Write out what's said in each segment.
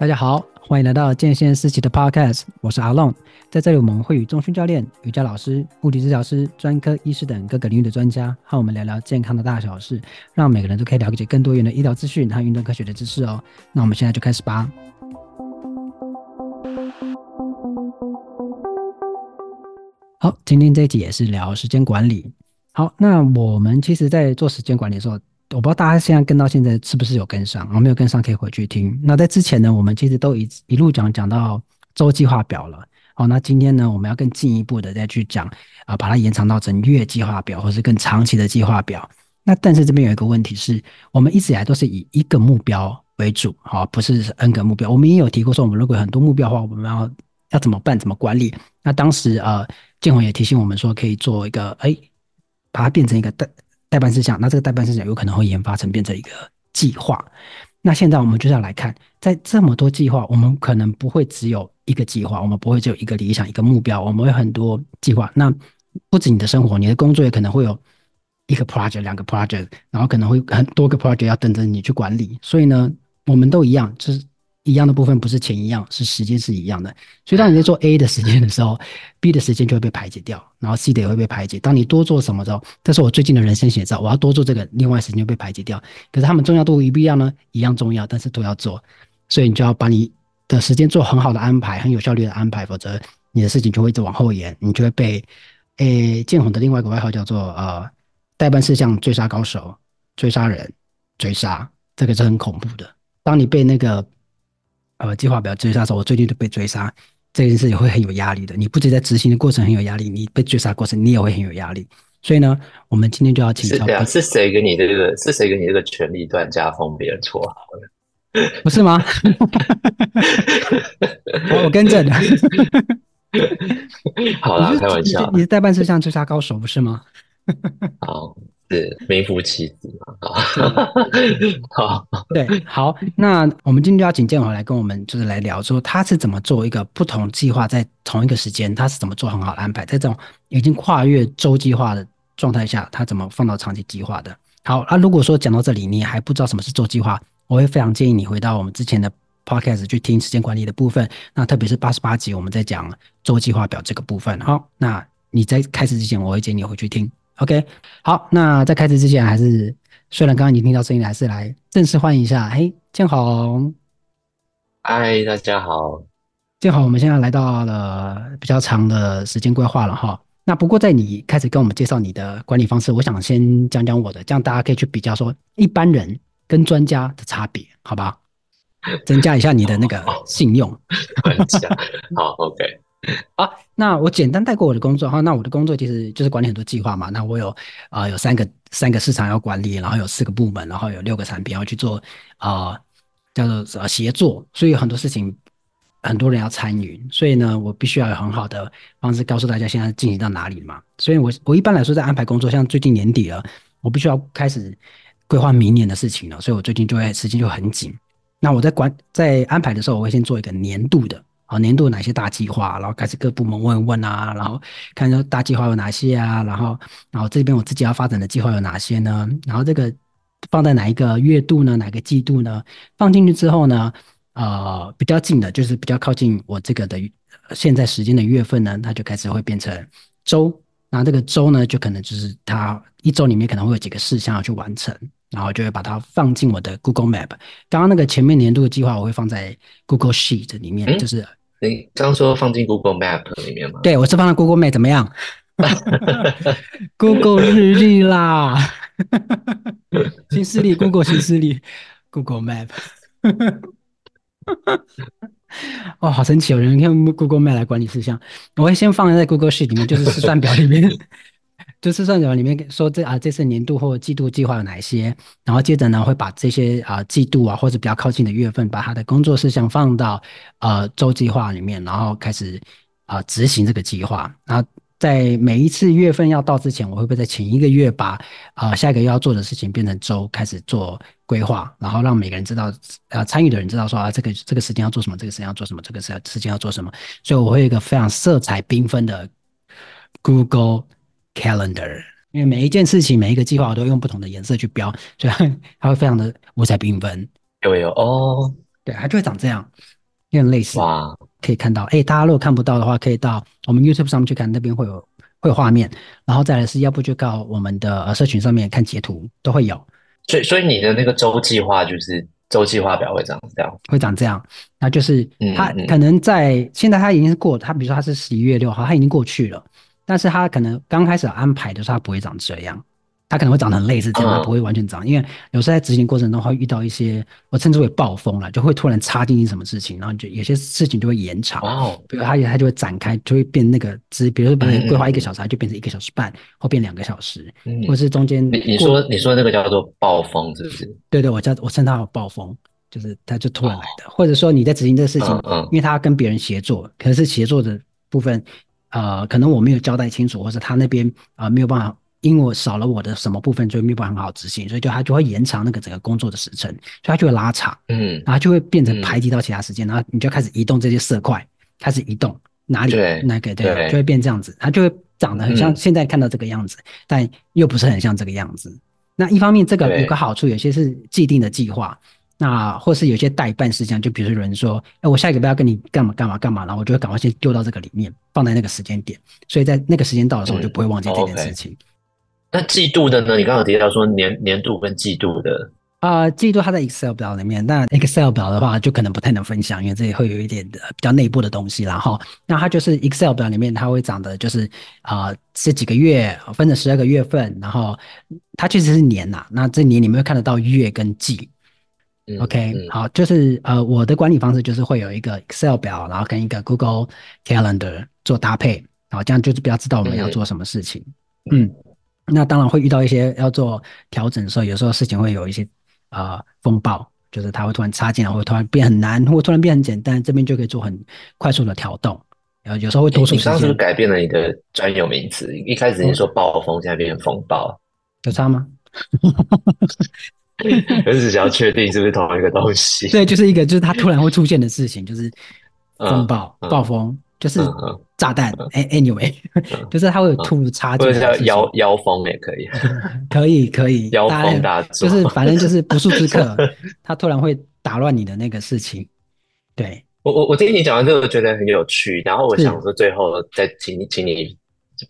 大家好，欢迎来到健先思齐的 Podcast，我是阿龙。在这里，我们会与中训教练、瑜伽老师、物理治疗师、专科医师等各个领域的专家，和我们聊聊健康的大小事，让每个人都可以了解更多元的医疗资讯和运动科学的知识哦。那我们现在就开始吧。好，今天这一集也是聊时间管理。好，那我们其实，在做时间管理的时候，我不知道大家现在跟到现在是不是有跟上，然后没有跟上可以回去听。那在之前呢，我们其实都一一路讲讲到周计划表了。好，那今天呢，我们要更进一步的再去讲啊、把它延长到整月计划表，或是更长期的计划表。那但是这边有一个问题是，我们一直以来都是以一个目标为主，好，不是 N 个目标。我们也有提过说，我们如果很多目标的话，我们要要怎么办？怎么管理？那当时呃，建宏也提醒我们说，可以做一个哎，把它变成一个的。代办事项，那这个代办事项有可能会研发成变成一个计划。那现在我们就是要来看，在这么多计划，我们可能不会只有一个计划，我们不会只有一个理想、一个目标，我们会有很多计划。那不止你的生活，你的工作也可能会有一个 project、两个 project，然后可能会很多个 project 要等着你去管理。所以呢，我们都一样，就是。一样的部分不是钱一样，是时间是一样的。所以当你在做 A 的时间的时候，B 的时间就会被排解掉，然后 C 的也会被排解。当你多做什么的时候，这是我最近的人生写照，我要多做这个，另外时间就被排解掉。可是他们重要度一不一样呢？一样重要，但是都要做，所以你就要把你的时间做很好的安排，很有效率的安排，否则你的事情就会一直往后延，你就会被诶建宏的另外一个外号叫做呃代办事项追杀高手，追杀人，追杀，这个是很恐怖的。当你被那个。呃，计划表追杀的时候，我最近都被追杀，这件事也会很有压力的。你不仅在执行的过程很有压力，你被追杀过程你也会很有压力。所以呢，我们今天就要请教，是谁给你的这个？是谁给你这个权力段加封别人绰号的？不是吗？我我更正的。好啦，开玩笑，你是代办事项追杀高手，不是吗？好。是名副其实嘛？好，对，好，那我们今天就要请建宏来跟我们就是来聊，说他是怎么做一个不同计划，在同一个时间，他是怎么做很好的安排，在这种已经跨越周计划的状态下，他怎么放到长期计划的？好，啊，如果说讲到这里，你还不知道什么是周计划，我会非常建议你回到我们之前的 podcast 去听时间管理的部分，那特别是八十八集，我们在讲周计划表这个部分。好，那你在开始之前，我会建议你回去听。OK，好，那在开始之前，还是虽然刚刚已经听到声音，还是来正式欢迎一下，嘿，建宏，嗨，大家好，建宏，我们现在来到了比较长的时间规划了哈。那不过在你开始跟我们介绍你的管理方式，我想先讲讲我的，这样大家可以去比较说一般人跟专家的差别，好吧？增加一下你的那个信用。好，OK。好，那我简单带过我的工作哈。那我的工作其实就是管理很多计划嘛。那我有啊、有三个三个市场要管理，然后有四个部门，然后有六个产品要去做啊、叫做呃协作。所以有很多事情，很多人要参与。所以呢，我必须要有很好的方式告诉大家现在进行到哪里嘛。所以我我一般来说在安排工作，像最近年底了，我必须要开始规划明年的事情了。所以我最近就会时间就很紧。那我在管在安排的时候，我会先做一个年度的。好，年度有哪些大计划？然后开始各部门问问啊，然后看说大计划有哪些啊，然后，然后这边我自己要发展的计划有哪些呢？然后这个放在哪一个月度呢？哪个季度呢？放进去之后呢，呃，比较近的，就是比较靠近我这个的现在时间的月份呢，它就开始会变成周。那这个周呢，就可能就是它一周里面可能会有几个事项要去完成，然后就会把它放进我的 Google Map。刚刚那个前面年度的计划，我会放在 Google Sheet 里面，嗯、就是。你刚刚说放进 Google Map 里面吗？对，我是放在 Google Map，怎么样？Google 日历啦，新势力，Google 新势力，Google Map。哦，好神奇！有人用 Google Map 来管理事项，我会先放在 Google Sheet 里面，就是试算表里面。就是算表里面说这啊，这次年度或季度计划有哪些，然后接着呢会把这些啊季度啊或者比较靠近的月份，把他的工作事项放到呃周计划里面，然后开始啊执行这个计划。然后在每一次月份要到之前，我会不会在前一个月把啊下一个月要做的事情变成周开始做规划，然后让每个人知道啊参与的人知道说啊这个这个时间要做什么，这个时间要做什么，这个时时间要做什么。所以我会有一个非常色彩缤纷的 Google。Calendar，因为每一件事情、每一个计划，我都用不同的颜色去标，所以它会非常的五彩缤纷。有有哦，对，它就会长这样，有点类似。哇，可以看到，哎，大家如果看不到的话，可以到我们 YouTube 上面去看，那边会有会有画面。然后再来是要不就到我们的呃社群上面看截图，都会有。所以，所以你的那个周计划就是周计划表会长这样，会长这样。那就是它可能在、嗯嗯、现在它已经是过，它比如说它是十一月六号，它已经过去了，但是它可能刚开始安排的时候，它不会长这样。它可能会长得很类似这样，它不会完全长，因为有时候在执行过程中会遇到一些我称之为暴风了，就会突然插进去什么事情，然后就有些事情就会延长。哦，比如它它就会展开，就会变那个只，比如说本来规划一个小时，它就变成一个小时半，或变两个小时，或是中间。你你说你说那个叫做暴风是不是？对对，我叫我称它为暴风，就是它就突然来的，或者说你在执行这个事情，因为它要跟别人协作，可能是协作的部分，呃，可能我没有交代清楚，或者他那边啊没有办法。因为我少了我的什么部分，就没有办法很好执行，所以就他就会延长那个整个工作的时程，所以他就会拉长，嗯，然后就会变成排挤到其他时间，嗯、然后你就开始移动这些色块，开始移动哪里对那个对，对就会变这样子，它就会长得很像现在看到这个样子，嗯、但又不是很像这个样子。那一方面这个有个好处，有些是既定的计划，那或是有些代办事项，就比如说有人说，哎，我下一个月要跟你干嘛干嘛干嘛，然后我就会赶快先丢到这个里面，放在那个时间点，所以在那个时间到的时候，我就不会忘记这件事情。嗯 okay 那季度的呢？你刚刚提到说年年度跟季度的啊、呃，季度它在 Excel 表里面，那 Excel 表的话就可能不太能分享，因为这里会有一点的比较内部的东西。然后，那它就是 Excel 表里面它会长的就是啊、呃，这几个月分成十二个月份，然后它其实是年呐、啊。那这年你们会看得到月跟季。嗯、OK，好，就是呃，我的管理方式就是会有一个 Excel 表，然后跟一个 Google Calendar 做搭配，然后这样就是比较知道我们要做什么事情。嗯。嗯那当然会遇到一些要做调整的时候，有时候事情会有一些呃风暴，就是它会突然插进来，会突然变很难，或突然变很简单，这边就可以做很快速的调动。然后有时候会多出时间。你刚刚是不是改变了你的专有名词？一开始你说暴风，现在变成风暴，有差吗？我只想要确定是不是同一个东西。对，就是一个就是它突然会出现的事情，就是风暴、嗯、暴风。就是炸弹，哎，anyway，就是它会有突如插进，或者叫妖妖风也可以，可 以可以，妖风大作，就是反正就是不速之客，它突然会打乱你的那个事情。对，我我我听你讲完之后，觉得很有趣。然后我想说，最后再请你请你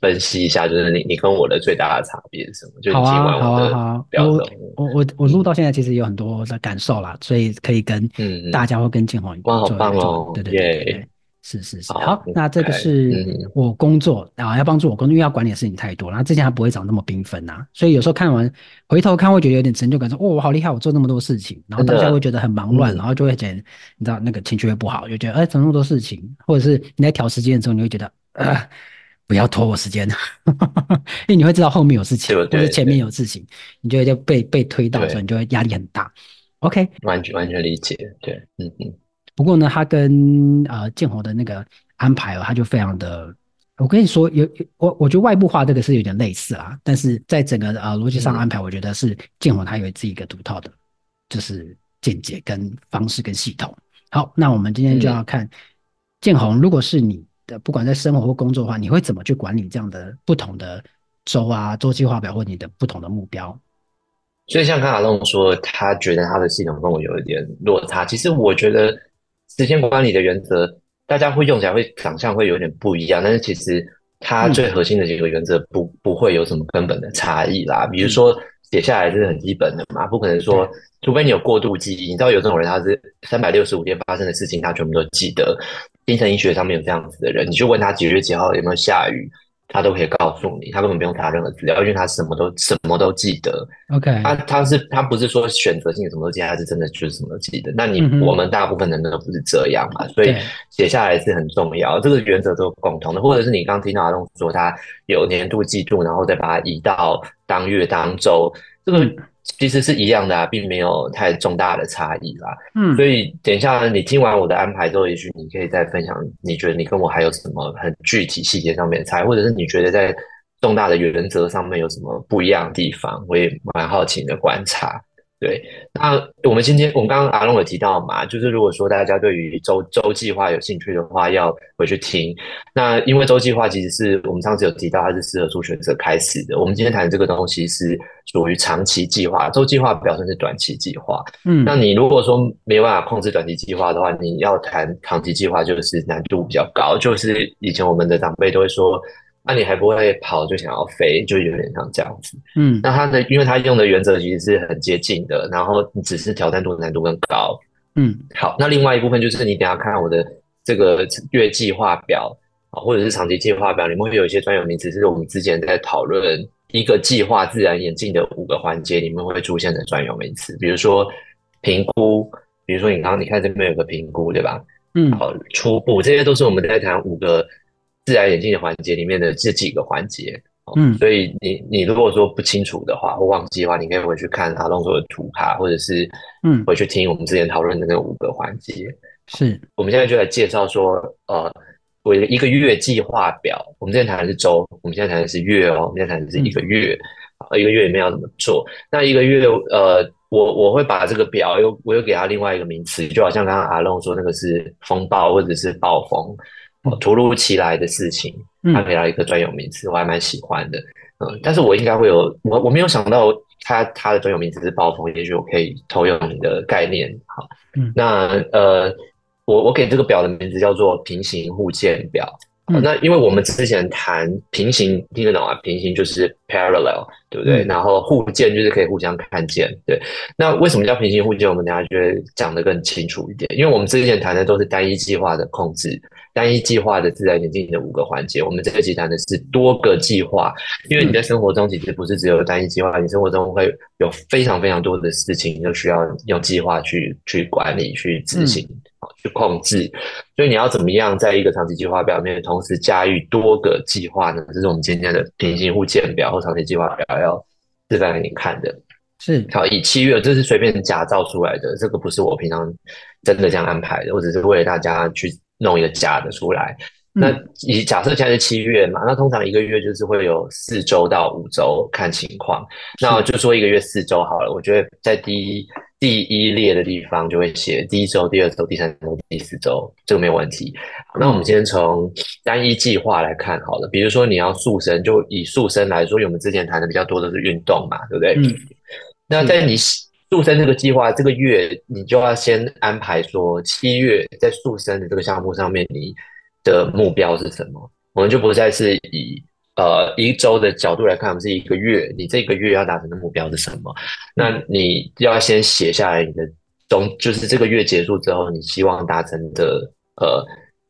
分析一下，就是你你跟我的最大的差别是什么？就好啊好啊好啊，我我我我录到现在其实有很多的感受啦，所以可以跟大家或跟建宏哇，好棒哦，对对对。是是是，好，那这个是我工作啊，要帮助我工作，因为要管理的事情太多，然后之前还不会长那么缤纷呐，所以有时候看完回头看会觉得有点成就感，说哦，我好厉害，我做那么多事情，然后大家会觉得很忙乱，然后就会觉得你知道那个情绪会不好，就觉得哎，怎么那么多事情，或者是你在调时间的时候，你会觉得呃，不要拖我时间，因为你会知道后面有事情，或者前面有事情，你就会就被被推到所以，你就会压力很大。OK，完全完全理解，对，嗯嗯。不过呢，他跟呃建宏的那个安排哦，他就非常的，我跟你说，有我我觉得外部化这个是有点类似啦，但是在整个呃逻辑上安排，我觉得是建宏他有自己一个独套的，就是见解跟方式跟系统。好，那我们今天就要看建宏，如果是你的不管在生活或工作的话，你会怎么去管理这样的不同的周啊、周计划表或你的不同的目标？所以像卡卡龙说，他觉得他的系统跟我有一点落差，其实我觉得。时间管理的原则，大家会用起来会想象会有点不一样，但是其实它最核心的几个原则不不会有什么根本的差异啦。比如说写下来是很基本的嘛，不可能说，除非你有过度记忆。你知道有这种人，他是三百六十五天发生的事情，他全部都记得。精神医学上面有这样子的人，你就问他几月几号有没有下雨。他都可以告诉你，他根本不用查任何资料，因为他什么都什么都记得。OK，他他是他不是说选择性什么都记得，他是真的就是什么都记得。那你、嗯、我们大部分人都不是这样嘛，所以写下来是很重要。这个原则都是共同的，或者是你刚听到阿东说他有年度、季度，然后再把它移到当月、当周，这个。其实是一样的啊，并没有太重大的差异啦。嗯，所以等一下你听完我的安排之后，也许你可以再分享，你觉得你跟我还有什么很具体细节上面的差异，或者是你觉得在重大的原则上面有什么不一样的地方，我也蛮好奇你的观察。对，那我们今天我们刚刚阿龙有提到嘛，就是如果说大家对于周周计划有兴趣的话，要回去听。那因为周计划其实是我们上次有提到，它是适合初学者开始的。我们今天谈的这个东西是属于长期计划，周计划表示是短期计划。嗯，那你如果说没有办法控制短期计划的话，你要谈长期计划就是难度比较高。就是以前我们的长辈都会说。那、啊、你还不会跑，就想要飞，就有点像这样子。嗯，那它的，因为它用的原则其实是很接近的，然后你只是挑战度难度更高。嗯，好，那另外一部分就是你等下看我的这个月计划表啊，或者是长期计划表，里面会有一些专有名词，是我们之前在讨论一个计划自然演进的五个环节里面会出现的专有名词，比如说评估，比如说你刚刚你看这边有个评估，对吧？嗯，好，初步这些都是我们在谈五个。自然演进的环节里面的这几个环节，嗯，所以你你如果说不清楚的话或忘记的话，你可以回去看阿龙说的图卡，或者是嗯，回去听我们之前讨论的那五个环节。是，我们现在就来介绍说，呃，我一个月计划表。我们之前谈的是周，我们现在谈的是月哦，我们现在谈的是一个月，嗯、一个月里面要怎么做？那一个月，呃，我我会把这个表又我又给他另外一个名词，就好像刚刚阿龙说那个是风暴或者是暴风。突如其来的事情，他给他一个专有名词，我还蛮喜欢的。嗯，但是我应该会有我我没有想到他他的专有名词是暴风，也许我可以偷用你的概念。好，嗯，那呃，我我给这个表的名字叫做平行互见表。嗯、那因为我们之前谈平行听得懂啊？平行就是 parallel，对不对？嗯、然后互见就是可以互相看见，对。那为什么叫平行互见？我们等下就会讲得更清楚一点。因为我们之前谈的都是单一计划的控制，单一计划的自然演进的五个环节。我们这个集谈的是多个计划，因为你在生活中其实不是只有单一计划，你生活中会有非常非常多的事情，就需要用计划去去管理、去执行。嗯去控制，所以你要怎么样在一个长期计划表面同时驾驭多个计划呢？这是我们今天的平行互见表或长期计划表要示范给你看的。是，好，以七月，这是随便假造出来的，这个不是我平常真的这样安排的，我只是为了大家去弄一个假的出来。那以假设现在是七月嘛，那通常一个月就是会有四周到五周看情况，那我就说一个月四周好了。我觉得在第一第一列的地方就会写第一周、第二周、第三周、第四周，这个没有问题。那我们先从单一计划来看好了，比如说你要塑身，就以塑身来说，因为我们之前谈的比较多的是运动嘛，对不对？嗯。那在你塑身这个计划这个月，你就要先安排说七月在塑身的这个项目上面你。的目标是什么？我们就不再是以呃一周的角度来看，我们是一个月，你这个月要达成的目标是什么？那你要先写下来你的总，就是这个月结束之后，你希望达成的呃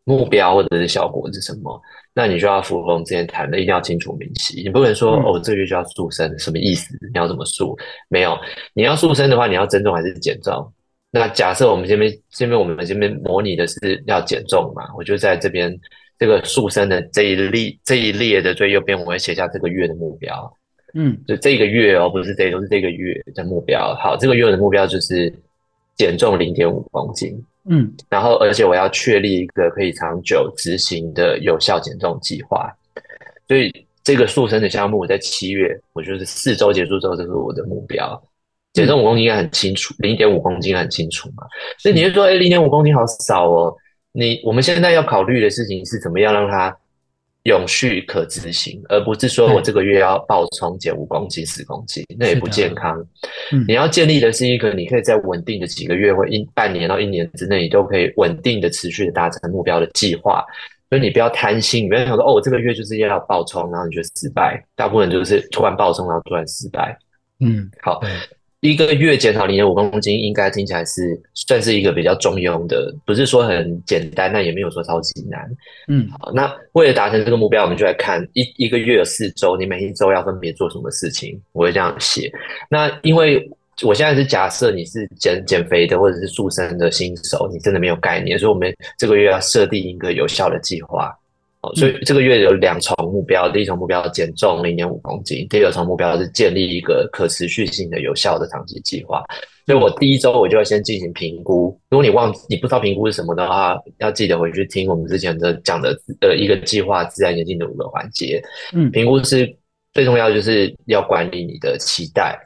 目标或者是效果是什么？那你就要符合我们之前谈的，一定要清楚明晰。你不能说哦，这个月就要塑身，什么意思？你要怎么塑？没有，你要塑身的话，你要增重还是减重？那假设我们这边这边我们这边模拟的是要减重嘛，我就在这边这个塑身的这一列这一列的最右边，我会写下这个月的目标。嗯，就这个月哦，不是这都是这个月的目标。好，这个月的目标就是减重零点五公斤。嗯，然后而且我要确立一个可以长久执行的有效减重计划。所以这个塑身的项目我在七月，我就是四周结束之后，这是我的目标。减重五公斤应该很清楚，零点五公斤很清楚嘛。所以你就说，哎，零点五公斤好少哦。你我们现在要考虑的事情是怎么样让它永续可执行，而不是说我这个月要暴冲减五公斤、十公斤，那也不健康。你要建立的是一个你可以在稳定的几个月或一半年到一年之内，你都可以稳定的持续的达成目标的计划。所以你不要贪心，你不要想说，哦，我这个月就是要暴冲，然后你就失败。大部分就是突然暴冲，然后突然失败。嗯，好。一个月减少零点五公斤，应该听起来是算是一个比较中庸的，不是说很简单，但也没有说超级难。嗯，好，那为了达成这个目标，我们就来看一一个月有四周，你每一周要分别做什么事情，我会这样写。那因为我现在是假设你是减减肥的或者是塑身的新手，你真的没有概念，所以我们这个月要设定一个有效的计划。哦，所以这个月有两重目标，第一重目标减重零点五公斤，第二重目标是建立一个可持续性的有效的长期计划。所以我第一周我就要先进行评估。如果你忘你不知道评估是什么的话，要记得回去听我们之前的讲的呃一个计划自然演进的五个环节。嗯，评估是最重要的，就是要管理你的期待。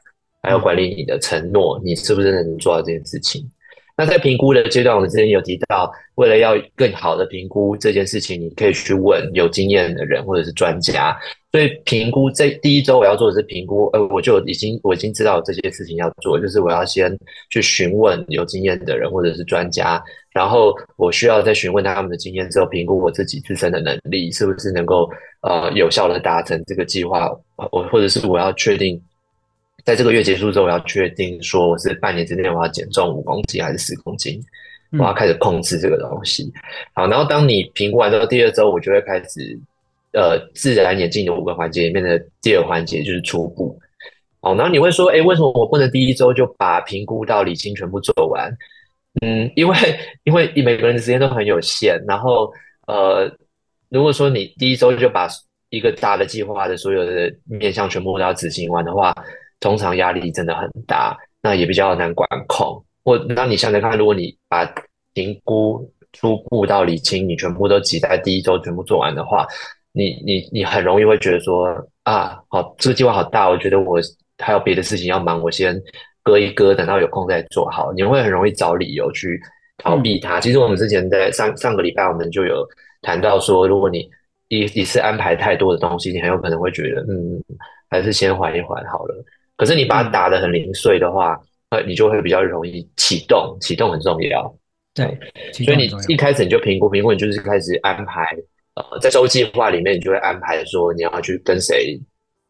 还有管理你的承诺，你是不是能做到这件事情？那在评估的阶段，我们之前有提到，为了要更好的评估这件事情，你可以去问有经验的人或者是专家。所以评估这第一周我要做的是评估，呃，我就已经我已经知道这些事情要做，就是我要先去询问有经验的人或者是专家，然后我需要在询问他们的经验之后，评估我自己自身的能力是不是能够呃有效的达成这个计划，我或者是我要确定，在这个月结束之后，我要确定说我是半年之内我要减重五公斤还是十公斤，我要开始控制这个东西。好，然后当你评估完之后，第二周我就会开始。呃，自然演进的五个环节里面的第二环节就是初步。哦，然后你会说，哎，为什么我不能第一周就把评估到理清全部做完？嗯，因为因为每个人的时间都很有限。然后，呃，如果说你第一周就把一个大的计划的所有的面向全部都要执行完的话，通常压力真的很大，那也比较难管控。或那你想想看，如果你把评估初步到理清，你全部都挤在第一周全部做完的话。你你你很容易会觉得说啊，好，这个计划好大，我觉得我还有别的事情要忙，我先搁一搁，等到有空再做好。你会很容易找理由去逃避它。其实我们之前在上上个礼拜，我们就有谈到说，如果你一一次安排太多的东西，你很有可能会觉得，嗯，还是先缓一缓好了。可是你把它打得很零碎的话，呃，你就会比较容易启动，启动很重要。对，所以你一开始你就评估评估，你就是开始安排。呃，在周计划里面，你就会安排说你要去跟谁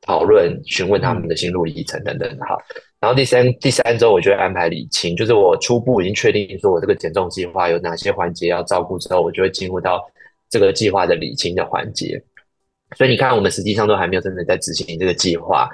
讨论、询问他们的心路历程等等的哈。然后第三第三周，我就会安排理清，就是我初步已经确定说我这个减重计划有哪些环节要照顾之后，我就会进入到这个计划的理清的环节。所以你看，我们实际上都还没有真的在执行这个计划。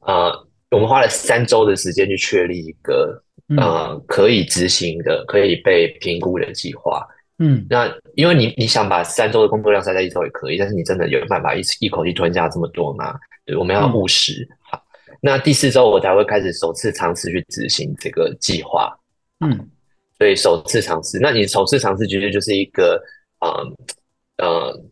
呃，我们花了三周的时间去确立一个呃可以执行的、可以被评估的计划。嗯，那因为你你想把三周的工作量塞在一周也可以，但是你真的有办法一一口气吞下这么多吗？对，我们要务实。嗯、好，那第四周我才会开始首次尝试去执行这个计划。嗯，所以首次尝试，那你首次尝试其实就是一个，嗯嗯，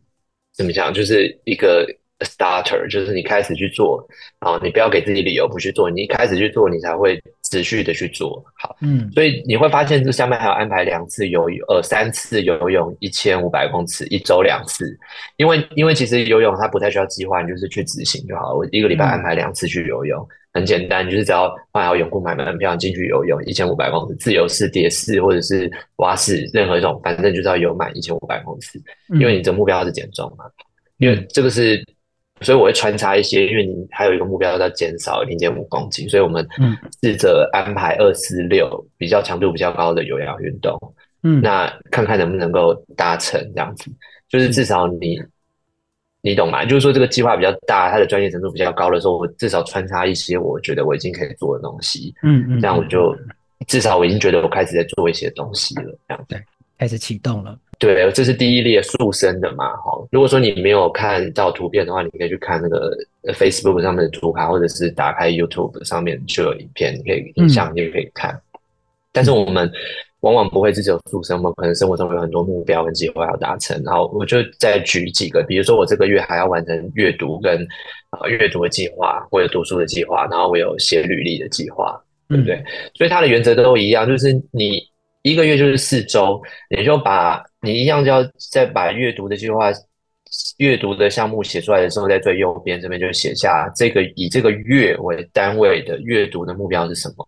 怎么讲，就是一个 starter，就是你开始去做啊，你不要给自己理由不去做，你一开始去做，你才会。持续的去做好，嗯，所以你会发现这下面还有安排两次游泳，呃，三次游泳一千五百公尺，一周两次，因为因为其实游泳它不太需要计划，你就是去执行就好。我一个礼拜安排两次去游泳，嗯、很简单，就是只要换好泳裤买门票进去游泳，一千五百公尺，自由式、蝶式或者是蛙式，任何一种，反正就是要游满一千五百公尺，因为你的目标是减重嘛，因为这个是。所以我会穿插一些，因为你还有一个目标要减少零点五公斤，所以我们试着安排二四六比较强度比较高的有氧运动，嗯，那看看能不能够达成这样子，就是至少你你懂吗？就是说这个计划比较大，它的专业程度比较高的时候，我至少穿插一些我觉得我已经可以做的东西，嗯嗯，这样我就至少我已经觉得我开始在做一些东西了，这样子。对，开始启动了。对，这是第一列塑身的嘛，哈。如果说你没有看到图片的话，你可以去看那个 Facebook 上面的图卡，或者是打开 YouTube 上面就有影片，你可以影像，你也可以看。嗯、但是我们往往不会只有塑身，我们可能生活中有很多目标跟计划要达成。然后我就再举几个，比如说我这个月还要完成阅读跟啊阅读的计划，或者读书的计划，然后我有写履历的计划，对不对？嗯、所以它的原则都一样，就是你一个月就是四周，你就把。你一样就要再把阅读的计划、阅读的项目写出来的时候，在最右边这边就写下这个以这个月为单位的阅读的目标是什么。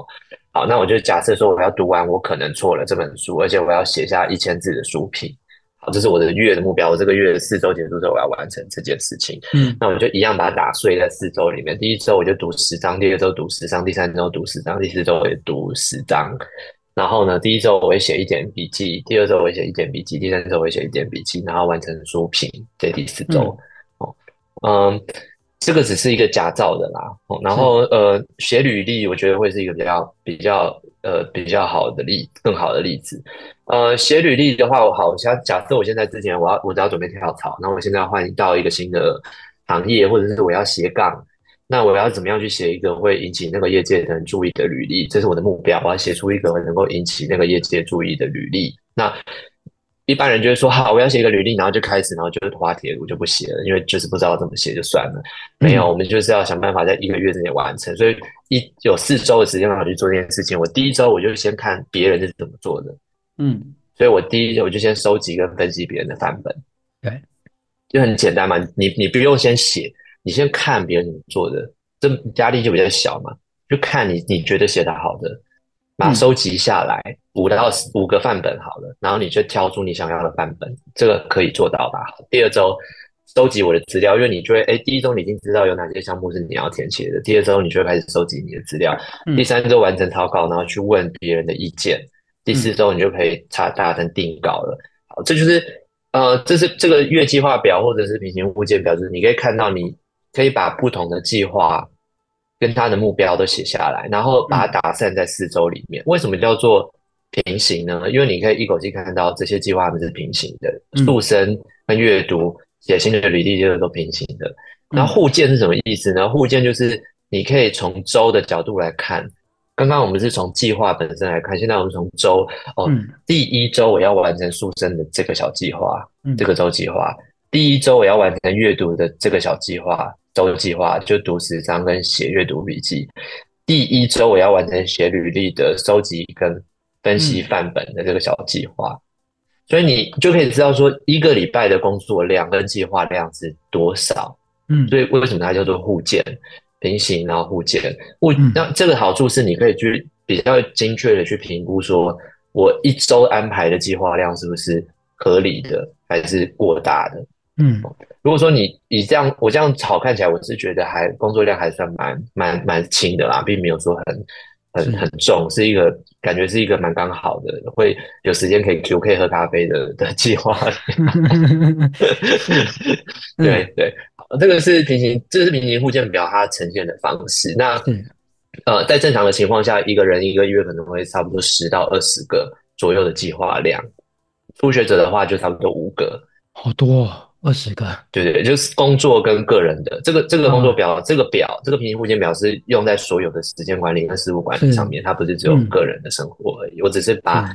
好，那我就假设说我要读完我可能错了这本书，而且我要写下一千字的书评。好，这是我的月的目标。我这个月的四周结束之后，我要完成这件事情。嗯，那我就一样把它打碎在四周里面。第一周我就读十章，第二周读十章，第三周读十章，第四周也读十章。然后呢，第一周我会写一点笔记，第二周我会写一点笔记，第三周我会写一点笔记，然后完成书评。这第四周，哦，嗯，这个只是一个假造的啦。哦，然后呃，写履历我觉得会是一个比较比较呃比较好的例，更好的例子。呃，写履历的话，我好，假假设我现在之前我要我只要准备跳槽，那我现在要换到一个新的行业，或者是我要斜杠。那我要怎么样去写一个会引起那个业界的人注意的履历？这是我的目标，我要写出一个能够引起那个业界注意的履历。那一般人就会说：好，我要写一个履历，然后就开始，然后就滑铁卢就不写了，因为就是不知道怎么写就算了。没有，我们就是要想办法在一个月之内完成。所以一有四周的时间让我去做这件事情，我第一周我就先看别人是怎么做的，嗯，所以我第一我就先收集跟分析别人的范本，对，就很简单嘛，你你不用先写，你先看别人怎么做的，这压力就比较小嘛，就看你你觉得写的好的，把它收集下来，五到五个范本好了，然后你就挑出你想要的范本，这个可以做到吧？第二周。收集我的资料，因为你就会哎，第一周你已经知道有哪些项目是你要填写的，第二周你就会开始收集你的资料，第三周完成草稿，然后去问别人的意见，第四周你就可以查大成定稿了。好，这就是呃，这是这个月计划表或者是平行物件表，就是你可以看到，你可以把不同的计划跟他的目标都写下来，然后把它打散在四周里面。为什么叫做平行呢？因为你可以一口气看到这些计划们是平行的，速升跟阅读。写新的履历就是都平行的，那互鉴是什么意思呢？互鉴就是你可以从周的角度来看，刚刚我们是从计划本身来看，现在我们从周哦，第一周我要完成速升的这个小计划，这个周计划，第一周我要完成阅读的这个小计划，周计划就读十章跟写阅读笔记，第一周我要完成写履历的收集跟分析范本的这个小计划。所以你就可以知道说，一个礼拜的工作量跟计划量是多少。嗯，所以为什么它叫做互鉴、平行，然后互鉴？互那这个好处是，你可以去比较精确的去评估，说我一周安排的计划量是不是合理的，还是过大的？嗯，如果说你以这样，我这样炒看起来，我是觉得还工作量还算蛮蛮蛮轻的啦，并没有说很。很很重，是一个感觉是一个蛮刚好的，会有时间可以 Q K 喝咖啡的 的计划。对对，这个是平行，这个是平行互鉴表它呈现的方式。那呃，在正常的情况下，一个人一个月可能会差不多十到二十个左右的计划量，初学者的话就差不多五个，好多哦。二十个，对对，就是工作跟个人的这个这个工作表，哦、这个表，这个平行互鉴表是用在所有的时间管理跟事务管理上面，它不是只有个人的生活而已。嗯、我只是把，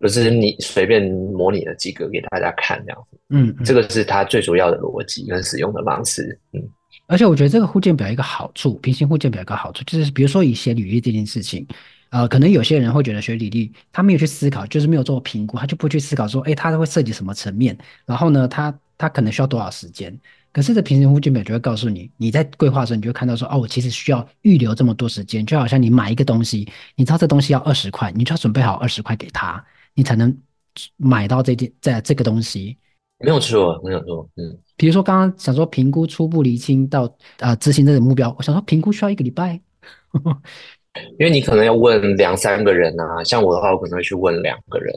不是你随便模拟了几个给大家看这样子。嗯，这个是它最主要的逻辑跟使用的方式。嗯，而且我觉得这个互件表一个好处，平行互件表一个好处就是，比如说以写履历这件事情。呃，可能有些人会觉得学履历，他没有去思考，就是没有做评估，他就不去思考说，哎，他会涉及什么层面，然后呢，他他可能需要多少时间。可是这平行互鉴表就会告诉你，你在规划的时候，你就会看到说，哦，我其实需要预留这么多时间，就好像你买一个东西，你知道这东西要二十块，你就要准备好二十块给他，你才能买到这件在这个东西。没有错，没有错，嗯。比如说刚刚想说评估初步厘清到呃执行这个目标，我想说评估需要一个礼拜。因为你可能要问两三个人啊，像我的话，我可能会去问两个人，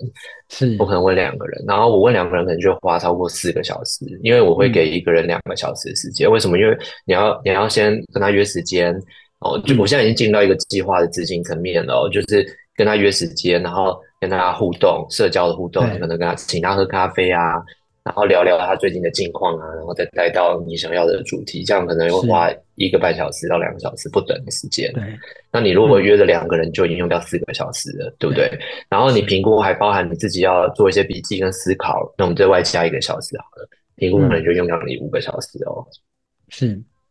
是我可能问两个人，然后我问两个人可能就花超过四个小时，因为我会给一个人两个小时的时间。嗯、为什么？因为你要你要先跟他约时间哦，就我现在已经进到一个计划的执行层面了，嗯、就是跟他约时间，然后跟他互动，社交的互动，可能跟他请他喝咖啡啊。然后聊聊他最近的近况啊，然后再带到你想要的主题，这样可能会花一个半小时到两个小时不等的时间。对，那你如果约了两个人，就已经用掉四个小时了，嗯、对不对？然后你评估还包含你自己要做一些笔记跟思考，那我们再外加一个小时好了，评估可能就用掉你五个小时哦。是，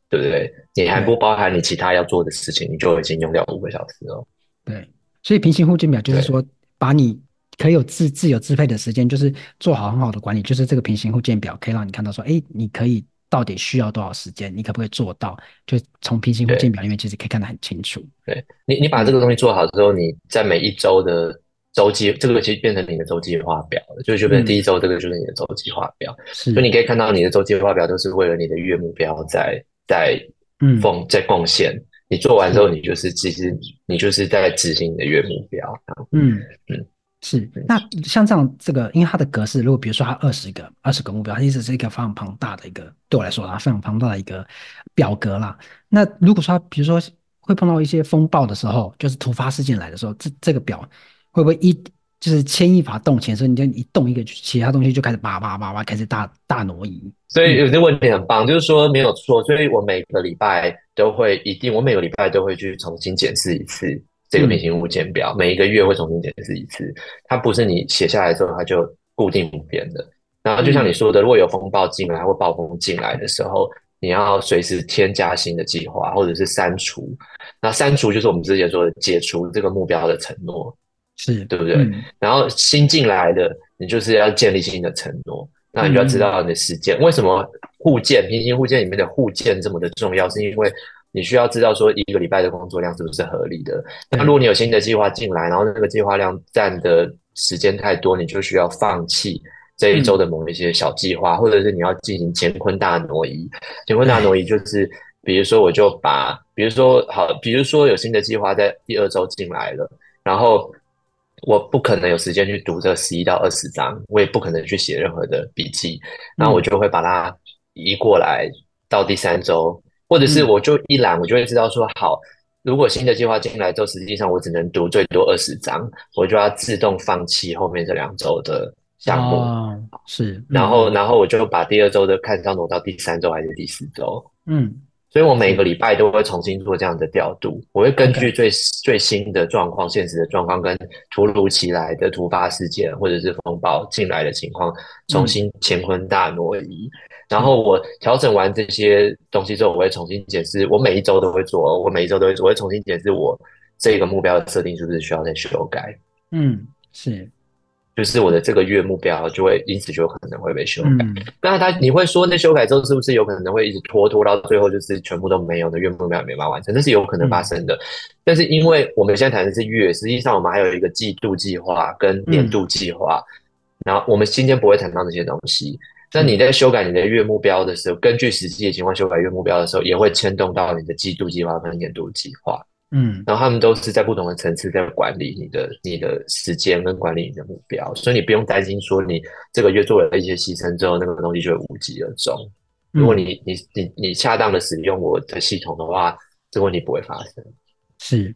对不对？你还不包含你其他要做的事情，你就已经用掉五个小时哦。对，所以平行互鉴表就是说把你。可以有自自由支配的时间，就是做好很好的管理，就是这个平行互鉴表可以让你看到说，哎，你可以到底需要多少时间，你可不可以做到？就从平行互鉴表里面其实可以看得很清楚。对你，你把这个东西做好之后，你在每一周的周计，这个其实变成你的周计划表了，就就变成第一周这个就是你的周计划表。是，所以你可以看到你的周计划表都是为了你的月目标在在奉在贡献。你做完之后，你就是其实你就是在执行你的月目标。嗯嗯。是，那像这样这个，因为它的格式，如果比如说它二十个二十个目标，它其实是一个非常庞大的一个，对我来说啊，非常庞大的一个表格啦。那如果说比如说会碰到一些风暴的时候，就是突发事件来的时候，这这个表会不会一就是牵一发动全身，你就一动一个，其他东西就开始叭叭叭叭开始大大挪移？所以有些问题很棒，就是说没有错，所以我每个礼拜都会一定，我每个礼拜都会去重新检视一次。这个平行物件表每一个月会重新检视一次，它不是你写下来之后它就固定不变的。然后就像你说的，如果有风暴进来或暴风进来的时候，你要随时添加新的计划，或者是删除。那删除就是我们之前说的解除这个目标的承诺，是对不对？嗯、然后新进来的，你就是要建立新的承诺。那你就要知道你的时间，嗯、为什么互建平行互建里面的互建这么的重要？是因为你需要知道说一个礼拜的工作量是不是合理的。那如果你有新的计划进来，然后那个计划量占的时间太多，你就需要放弃这一周的某一些小计划，嗯、或者是你要进行乾坤大挪移。乾坤大挪移就是，比如说我就把，比如说好，比如说有新的计划在第二周进来了，然后。我不可能有时间去读这十一到二十章，我也不可能去写任何的笔记，然后我就会把它移过来到第三周，或者是我就一览，我就会知道说，好，如果新的计划进来之后，实际上我只能读最多二十章，我就要自动放弃后面这两周的项目。哦，是，然后，然后我就把第二周的看是要挪到第三周还是第四周。嗯。所以我每个礼拜都会重新做这样的调度，我会根据最.最新的状况、现实的状况跟突如其来的突发事件或者是风暴进来的情况，重新乾坤大挪移。嗯、然后我调整完这些东西之后，我会重新检视。我每一周都会做，我每一周都会做，我会重新检视我这个目标的设定是不是需要再修改。嗯，是。就是我的这个月目标就会因此就有可能会被修改。那、嗯、他你会说，那修改之后是不是有可能会一直拖拖到最后就是全部都没有的月目标也没办法完成？那是有可能发生的。嗯、但是因为我们现在谈的是月，实际上我们还有一个季度计划跟年度计划。嗯、然后我们今天不会谈到那些东西。那你在修改你的月目标的时候，根据实际的情况修改月目标的时候，也会牵动到你的季度计划跟年度计划。嗯，然后他们都是在不同的层次在管理你的你的时间跟管理你的目标，所以你不用担心说你这个月做了一些牺牲之后，那个东西就会无疾而终。如果你你你你恰当的使用我的系统的话，这个问题不会发生。是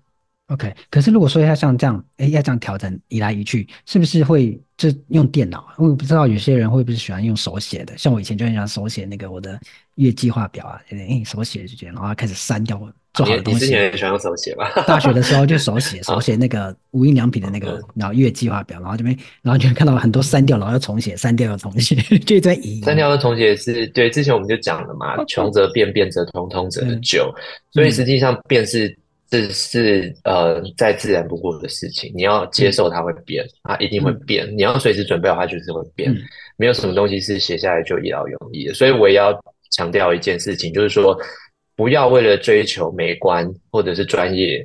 ，OK。可是如果说要像这样，哎，要这样调整移来移去，是不是会就用电脑？我不知道有些人会不会喜欢用手写的，像我以前就很喜欢手写那个我的月计划表啊，哎，手写就觉得，然后开始删掉。做好的东西，你之前也喜欢用手写吧？大学的时候就手写，手写那个无印良品的那个，然后月计划表，然后这边，然后就看到很多删掉，然后又重写，删掉又重写，就在移。删掉又重写是对，之前我们就讲了嘛，穷则变，变则通，通则久，所以实际上变是是是呃再自然不过的事情，你要接受它会变，它一定会变，你要随时准备好它就是会变，没有什么东西是写下来就一劳永逸的，所以我也要强调一件事情，就是说。不要为了追求美观或者是专业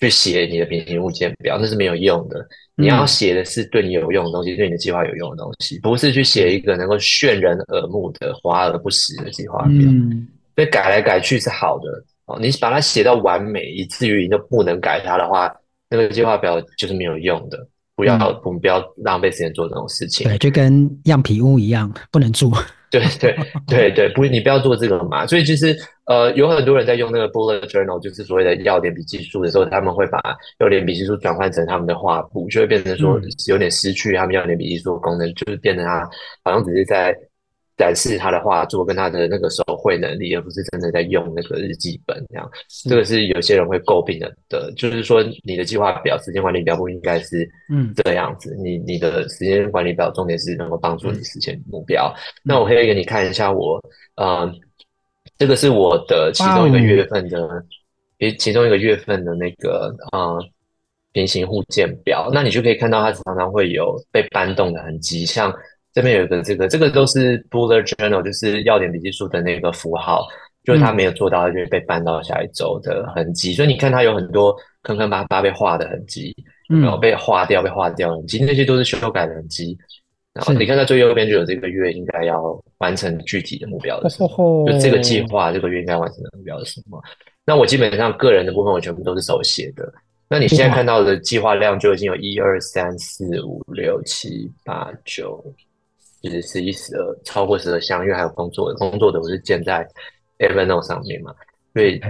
去写你的平行物件表，那是没有用的。你要写的是对你有用的东西，对你的计划有用的东西，不是去写一个能够渲人耳目的华而不实的计划表。嗯，所以改来改去是好的哦。你把它写到完美，以至于你都不能改它的话，那个计划表就是没有用的。不要，我们不要浪费时间做这种事情。对，就跟样品屋一样，不能住。对对对对，不，你不要做这个嘛。所以其实，呃，有很多人在用那个 bullet journal，就是所谓的要点笔记术的时候，他们会把要点笔记术转换成他们的画布，就会变成说有点失去他们要点笔记术的功能，就是变成他好像只是在。展示他的画作跟他的那个手绘能力，而不是真的在用那个日记本这样。这个是有些人会诟病的的，就是说你的计划表、时间管理表不应该是嗯这个样子。嗯、你你的时间管理表重点是能够帮助你实现目标。嗯、那我可以给你看一下我，呃，这个是我的其中一个月份的，其、哦、其中一个月份的那个呃平行互建表。那你就可以看到它常常会有被搬动的痕迹，像。这边有一个这个，这个都是 bullet journal，就是要点笔记书的那个符号，就是他没有做到，它就会被搬到下一周的痕迹。嗯、所以你看，它有很多坑坑巴巴被画的痕迹，然后被划掉、被划掉的痕迹，那些都是修改的痕迹。然后你看到最右边就有这个月应该要完成具体的目标的什么，就这个计划这个月应该完成的目标是什么？那我基本上个人的部分我全部都是手写的。那你现在看到的计划量就已经有一二三四五六七八九。其实十一十二超过十二项，因为还有工作的，工作的我是建在 Evernote 上面嘛，所以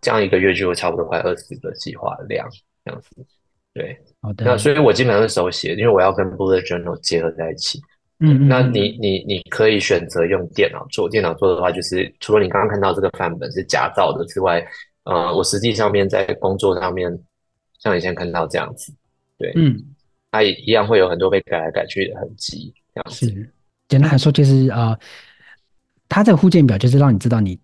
这样一个月就会差不多快二十个计划量这样子。对，好的。那所以我基本上是手写，因为我要跟 Bullet Journal 结合在一起。嗯，嗯，那你你你可以选择用电脑做，电脑做的话，就是除了你刚刚看到这个范本是假造的之外，呃，我实际上面在工作上面，像你现在看到这样子，对，嗯，它也一样会有很多被改来改去的痕迹，这样子。简单来说，就是啊、呃，它这个互鉴表就是让你知道你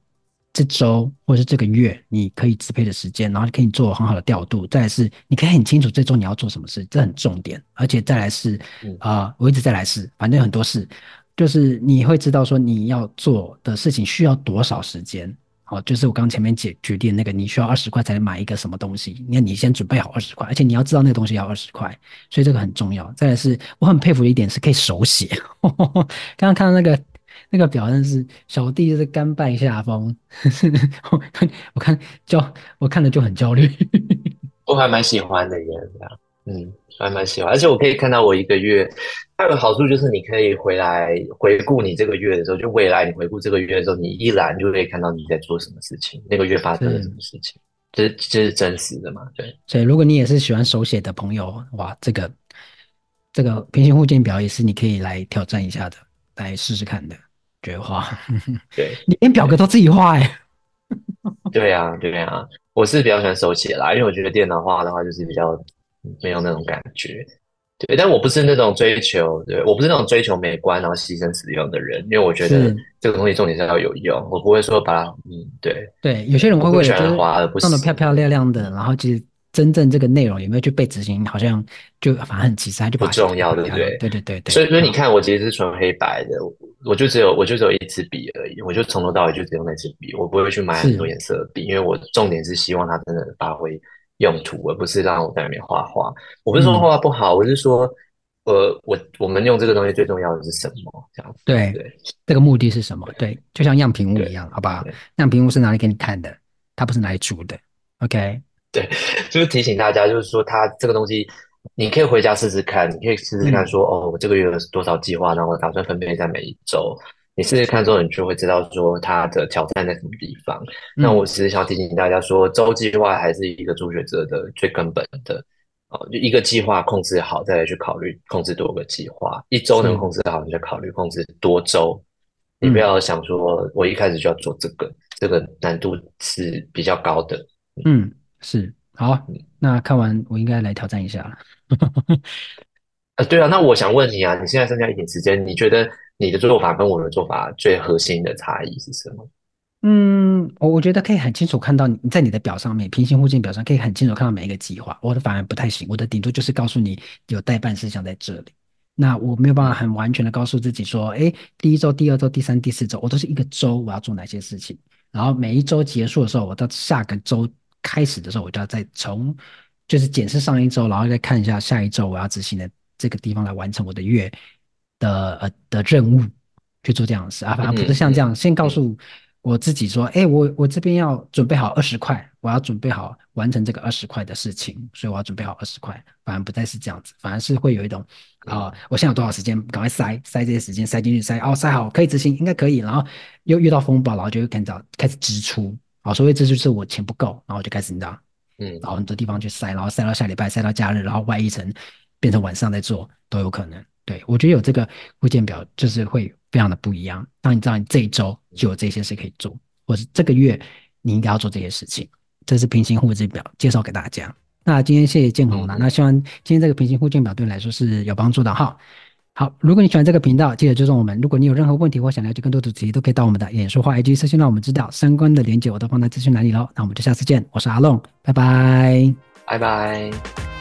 这周或者是这个月你可以支配的时间，然后可以做很好的调度。再来是你可以很清楚这周你要做什么事，这很重点。而且再来是啊、呃，我一直在来是，反正很多事，就是你会知道说你要做的事情需要多少时间。好，就是我刚前面解决定那个，你需要二十块才能买一个什么东西，那你先准备好二十块，而且你要知道那个东西要二十块，所以这个很重要。再来是，我很佩服的一点是可以手写。刚刚看到那个那个表，真是小弟就是甘拜下风。我看我看焦，我看了就很焦虑。我还蛮喜欢的耶，这样嗯。还蛮喜欢，而且我可以看到我一个月，它有个好处就是你可以回来回顾你这个月的时候，就未来你回顾这个月的时候，你一览就可以看到你在做什么事情，那个月发生了什么事情，这是这是真实的嘛？对。所以如果你也是喜欢手写的朋友，哇，这个这个平行互鉴表也是你可以来挑战一下的，来试试看的，觉得话，对，你连表格都自己画 哎。对呀，对呀，我是比较喜欢手写啦，因为我觉得电脑画的话就是比较。没有那种感觉，对，但我不是那种追求，对，我不是那种追求美观然后牺牲使用的人，因为我觉得这个东西重点是要有用，我不会说把它，嗯，对，对，有些人会为了就是弄得漂漂亮亮的，然后其实真正这个内容有没有去被执行，好像就反而很其次，就不重要，对不对？对对对对。所以所以你看，我其实是纯黑白的，我就只有我就只有一支笔而已，我就从头到尾就只用那支笔，我不会去买很多颜色的笔，因为我重点是希望它真的发挥。用途，而不是让我在里面画画。我不是说画画不好，嗯、我是说，呃，我我们用这个东西最重要的是什么？这样子。对对，这个目的是什么？对，就像样品屋一样，好不好？样品屋是拿来给你看的，它不是拿来煮的。OK。对，就是提醒大家，就是说，它这个东西，你可以回家试试看，你可以试试看，说，嗯、哦，我这个月有多少计划，然后我打算分配在每一周。你试试看之后，你就会知道说它的挑战在什么地方。嗯、那我其实想提醒大家说，周计划还是一个初学者的最根本的哦，就一个计划控制好，再来去考虑控制多个计划。一周能控制好，你就考虑控制多周。嗯、你不要想说我一开始就要做这个，这个难度是比较高的。嗯，是好。那看完我应该来挑战一下了。呃，对啊，那我想问你啊，你现在剩下一点时间，你觉得？你的做法跟我的做法最核心的差异是什么？嗯，我我觉得可以很清楚看到你在你的表上面，平行互径表上可以很清楚看到每一个计划。我的反而不太行，我的顶多就是告诉你有待办事项在这里。那我没有办法很完全的告诉自己说，哎，第一周、第二周、第三、第四周，我都是一个周我要做哪些事情。然后每一周结束的时候，我到下个周开始的时候，我就要再从就是检视上一周，然后再看一下下一周我要执行的这个地方来完成我的月。的呃的任务去做这样的事。啊，反而不是像这样先告诉我自己说，哎，我我这边要准备好二十块，我要准备好完成这个二十块的事情，所以我要准备好二十块，反而不再是这样子，反而是会有一种啊、呃，我现在有多少时间，赶快塞塞这些时间塞进去，塞哦塞好可以执行，应该可以，然后又遇到风暴，然后就会开始开始支出。啊，所以这就是我钱不够，然后我就开始你知道，嗯，然后很多地方去塞，然后塞到下礼拜，塞到假日，然后外一层变成晚上再做都有可能。对，我觉得有这个互鉴表，就是会非常的不一样。当你知道你这一周就有这些事可以做，或是这个月你应该要做这些事情，这是平行互鉴表介绍给大家。那今天谢谢建宏了，那希望今天这个平行互鉴表对你来说是有帮助的哈。好，如果你喜欢这个频道，记得追踪我们。如果你有任何问题或想了解更多的主题，都可以到我们的演说或 IG 私信让我们知道。相关的连接我都放在资讯栏里喽。那我们就下次见，我是阿龙，拜拜，拜拜。